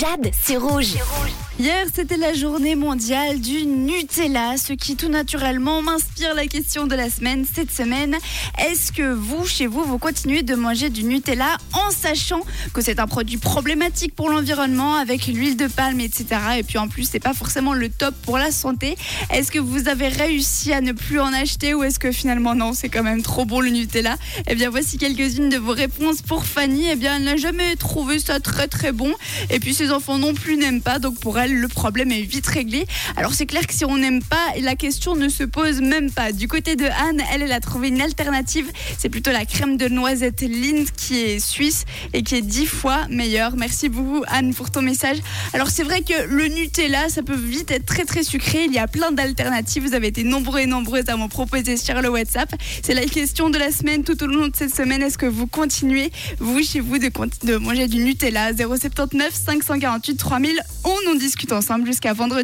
Jade, c'est rouge. Hier, c'était la journée mondiale du Nutella, ce qui tout naturellement m'inspire la question de la semaine cette semaine. Est-ce que vous, chez vous, vous continuez de manger du Nutella en sachant que c'est un produit problématique pour l'environnement avec l'huile de palme, etc. Et puis en plus, c'est pas forcément le top pour la santé. Est-ce que vous avez réussi à ne plus en acheter ou est-ce que finalement non, c'est quand même trop bon le Nutella? Eh bien, voici quelques-unes de vos réponses pour Fanny. Eh bien, elle n'a jamais trouvé ça très très bon. Et puis ses enfants non plus n'aiment pas, donc pour elle, le problème est vite réglé. Alors c'est clair que si on n'aime pas, la question ne se pose même pas. Du côté de Anne, elle, a trouvé une alternative. C'est plutôt la crème de noisette Lind qui est suisse et qui est dix fois meilleure. Merci beaucoup Anne pour ton message. Alors c'est vrai que le Nutella, ça peut vite être très très sucré. Il y a plein d'alternatives. Vous avez été nombreux et nombreuses à m'en proposer sur le WhatsApp. C'est la question de la semaine tout au long de cette semaine. Est-ce que vous continuez, vous, chez vous, de, de manger du Nutella? 079 548 3000 On en discute ensemble jusqu'à vendredi.